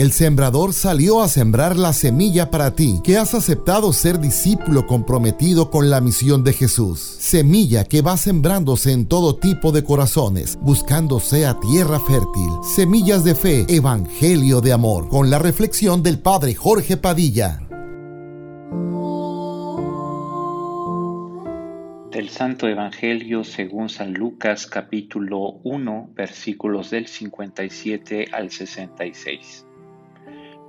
El sembrador salió a sembrar la semilla para ti, que has aceptado ser discípulo comprometido con la misión de Jesús. Semilla que va sembrándose en todo tipo de corazones, buscando sea tierra fértil. Semillas de fe, evangelio de amor, con la reflexión del Padre Jorge Padilla. Del Santo Evangelio según San Lucas capítulo 1 versículos del 57 al 66.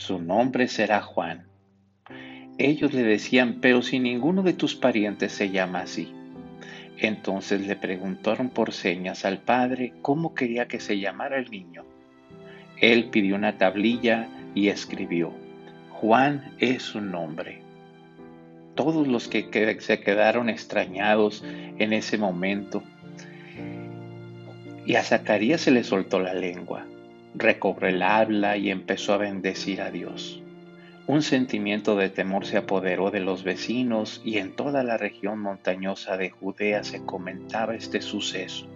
su nombre será Juan. Ellos le decían, pero si ninguno de tus parientes se llama así. Entonces le preguntaron por señas al padre cómo quería que se llamara el niño. Él pidió una tablilla y escribió, Juan es su nombre. Todos los que se quedaron extrañados en ese momento, y a Zacarías se le soltó la lengua recobró el habla y empezó a bendecir a Dios. Un sentimiento de temor se apoderó de los vecinos y en toda la región montañosa de Judea se comentaba este suceso.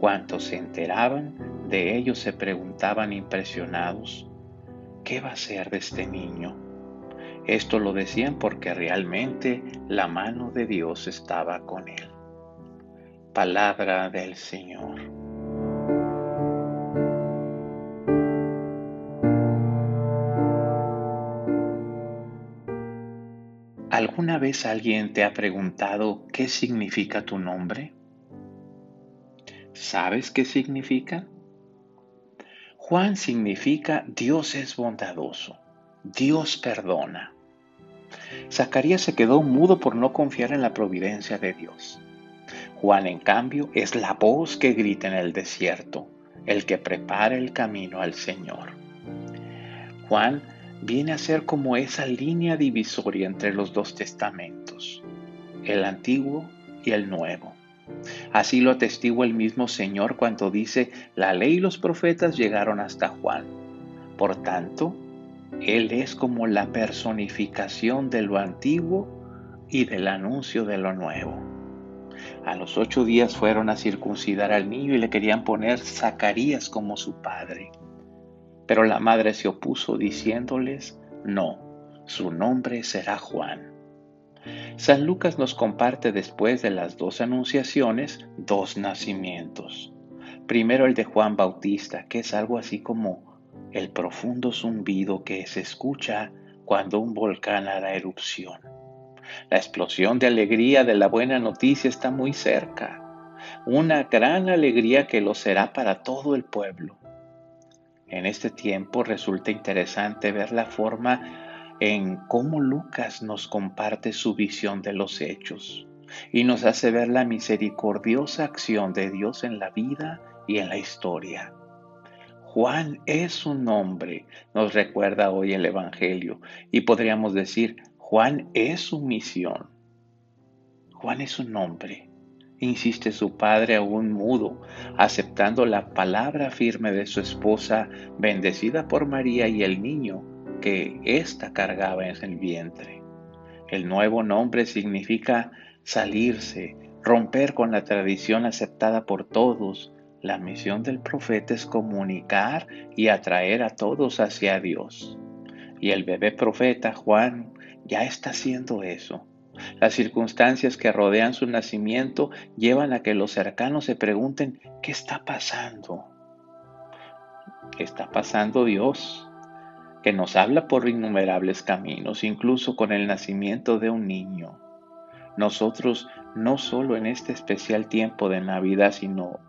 Cuantos se enteraban de ello se preguntaban impresionados, ¿qué va a ser de este niño? Esto lo decían porque realmente la mano de Dios estaba con él. Palabra del Señor. ¿Alguna vez alguien te ha preguntado qué significa tu nombre? ¿Sabes qué significa? Juan significa Dios es bondadoso, Dios perdona. Zacarías se quedó mudo por no confiar en la providencia de Dios. Juan, en cambio, es la voz que grita en el desierto, el que prepara el camino al Señor. Juan viene a ser como esa línea divisoria entre los dos testamentos, el antiguo y el nuevo. Así lo atestigua el mismo Señor cuando dice, la ley y los profetas llegaron hasta Juan. Por tanto, Él es como la personificación de lo antiguo y del anuncio de lo nuevo. A los ocho días fueron a circuncidar al niño y le querían poner Zacarías como su padre. Pero la madre se opuso diciéndoles, no, su nombre será Juan. San Lucas nos comparte después de las dos anunciaciones dos nacimientos. Primero el de Juan Bautista, que es algo así como el profundo zumbido que se escucha cuando un volcán hará erupción. La explosión de alegría de la buena noticia está muy cerca, una gran alegría que lo será para todo el pueblo. En este tiempo resulta interesante ver la forma en cómo Lucas nos comparte su visión de los hechos y nos hace ver la misericordiosa acción de Dios en la vida y en la historia. Juan es un nombre, nos recuerda hoy el Evangelio, y podríamos decir, Juan es su misión. Juan es un nombre insiste su padre aún mudo, aceptando la palabra firme de su esposa, bendecida por María y el niño que ésta cargaba en el vientre. El nuevo nombre significa salirse, romper con la tradición aceptada por todos. La misión del profeta es comunicar y atraer a todos hacia Dios. Y el bebé profeta Juan ya está haciendo eso las circunstancias que rodean su nacimiento llevan a que los cercanos se pregunten, ¿qué está pasando? ¿Qué está pasando Dios? Que nos habla por innumerables caminos, incluso con el nacimiento de un niño. Nosotros no solo en este especial tiempo de Navidad, sino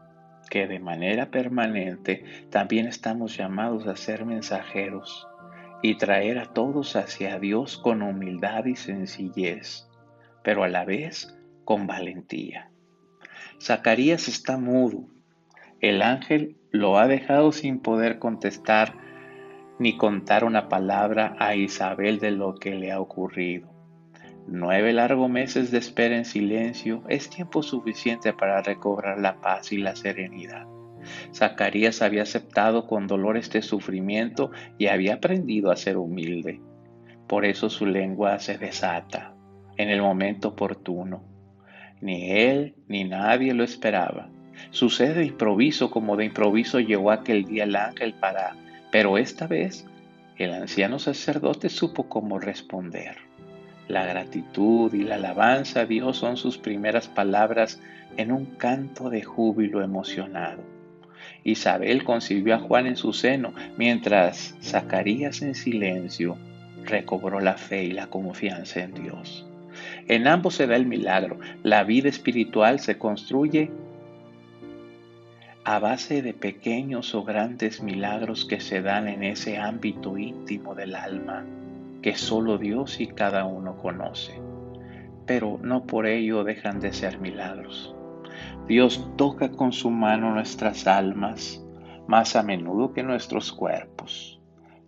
que de manera permanente también estamos llamados a ser mensajeros y traer a todos hacia Dios con humildad y sencillez pero a la vez con valentía. Zacarías está mudo. El ángel lo ha dejado sin poder contestar ni contar una palabra a Isabel de lo que le ha ocurrido. Nueve largos meses de espera en silencio es tiempo suficiente para recobrar la paz y la serenidad. Zacarías había aceptado con dolor este sufrimiento y había aprendido a ser humilde. Por eso su lengua se desata en el momento oportuno. Ni él ni nadie lo esperaba. Sucede de improviso como de improviso llegó aquel día el ángel para... Pero esta vez el anciano sacerdote supo cómo responder. La gratitud y la alabanza a Dios son sus primeras palabras en un canto de júbilo emocionado. Isabel concibió a Juan en su seno, mientras Zacarías en silencio recobró la fe y la confianza en Dios. En ambos se da el milagro. La vida espiritual se construye a base de pequeños o grandes milagros que se dan en ese ámbito íntimo del alma que solo Dios y cada uno conoce. Pero no por ello dejan de ser milagros. Dios toca con su mano nuestras almas más a menudo que nuestros cuerpos.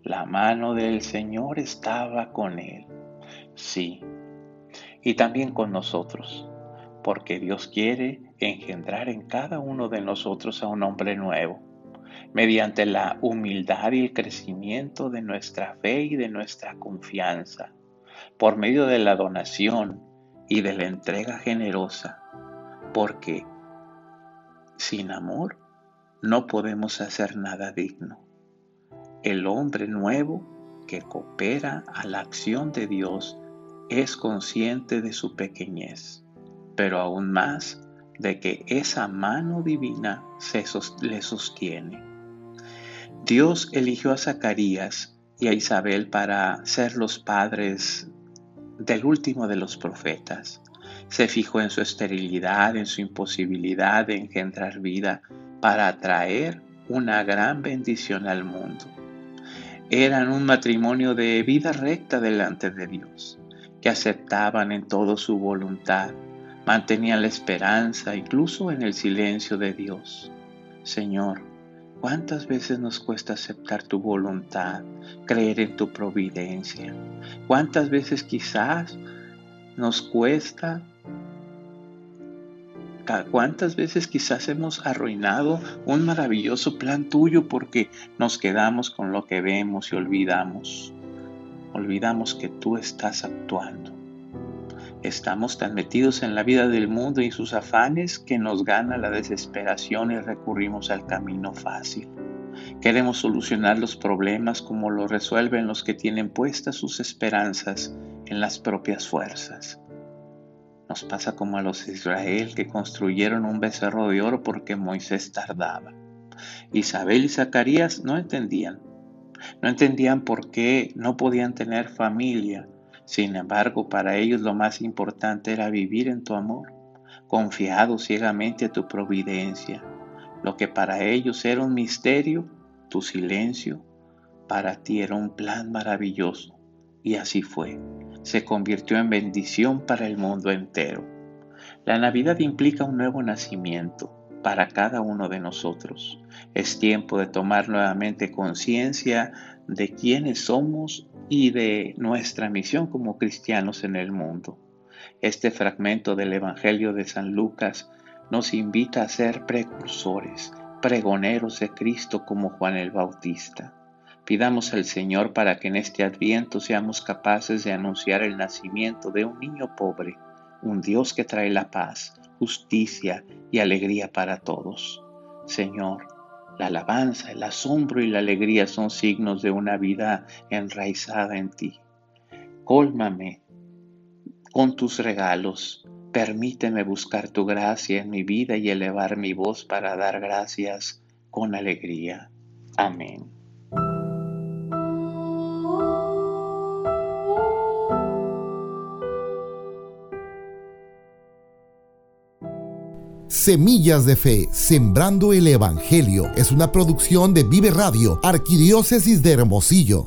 La mano del Señor estaba con él. Sí, y también con nosotros, porque Dios quiere engendrar en cada uno de nosotros a un hombre nuevo, mediante la humildad y el crecimiento de nuestra fe y de nuestra confianza, por medio de la donación y de la entrega generosa, porque sin amor no podemos hacer nada digno. El hombre nuevo que coopera a la acción de Dios es consciente de su pequeñez, pero aún más de que esa mano divina se le sostiene. Dios eligió a Zacarías y a Isabel para ser los padres del último de los profetas. Se fijó en su esterilidad, en su imposibilidad de engendrar vida para atraer una gran bendición al mundo. Eran un matrimonio de vida recta delante de Dios que aceptaban en todo su voluntad, mantenían la esperanza incluso en el silencio de Dios. Señor, ¿cuántas veces nos cuesta aceptar tu voluntad, creer en tu providencia? ¿Cuántas veces quizás nos cuesta ¿Cuántas veces quizás hemos arruinado un maravilloso plan tuyo porque nos quedamos con lo que vemos y olvidamos? Olvidamos que tú estás actuando. Estamos tan metidos en la vida del mundo y sus afanes que nos gana la desesperación y recurrimos al camino fácil. Queremos solucionar los problemas como lo resuelven los que tienen puestas sus esperanzas en las propias fuerzas. Nos pasa como a los Israel que construyeron un becerro de oro porque Moisés tardaba. Isabel y Zacarías no entendían no entendían por qué no podían tener familia. Sin embargo, para ellos lo más importante era vivir en tu amor, confiado ciegamente a tu providencia. Lo que para ellos era un misterio, tu silencio, para ti era un plan maravilloso. Y así fue. Se convirtió en bendición para el mundo entero. La Navidad implica un nuevo nacimiento para cada uno de nosotros. Es tiempo de tomar nuevamente conciencia de quiénes somos y de nuestra misión como cristianos en el mundo. Este fragmento del Evangelio de San Lucas nos invita a ser precursores, pregoneros de Cristo como Juan el Bautista. Pidamos al Señor para que en este adviento seamos capaces de anunciar el nacimiento de un niño pobre, un Dios que trae la paz, justicia y alegría para todos. Señor, la alabanza, el asombro y la alegría son signos de una vida enraizada en ti. Cólmame con tus regalos. Permíteme buscar tu gracia en mi vida y elevar mi voz para dar gracias con alegría. Amén. Semillas de Fe, Sembrando el Evangelio, es una producción de Vive Radio, Arquidiócesis de Hermosillo.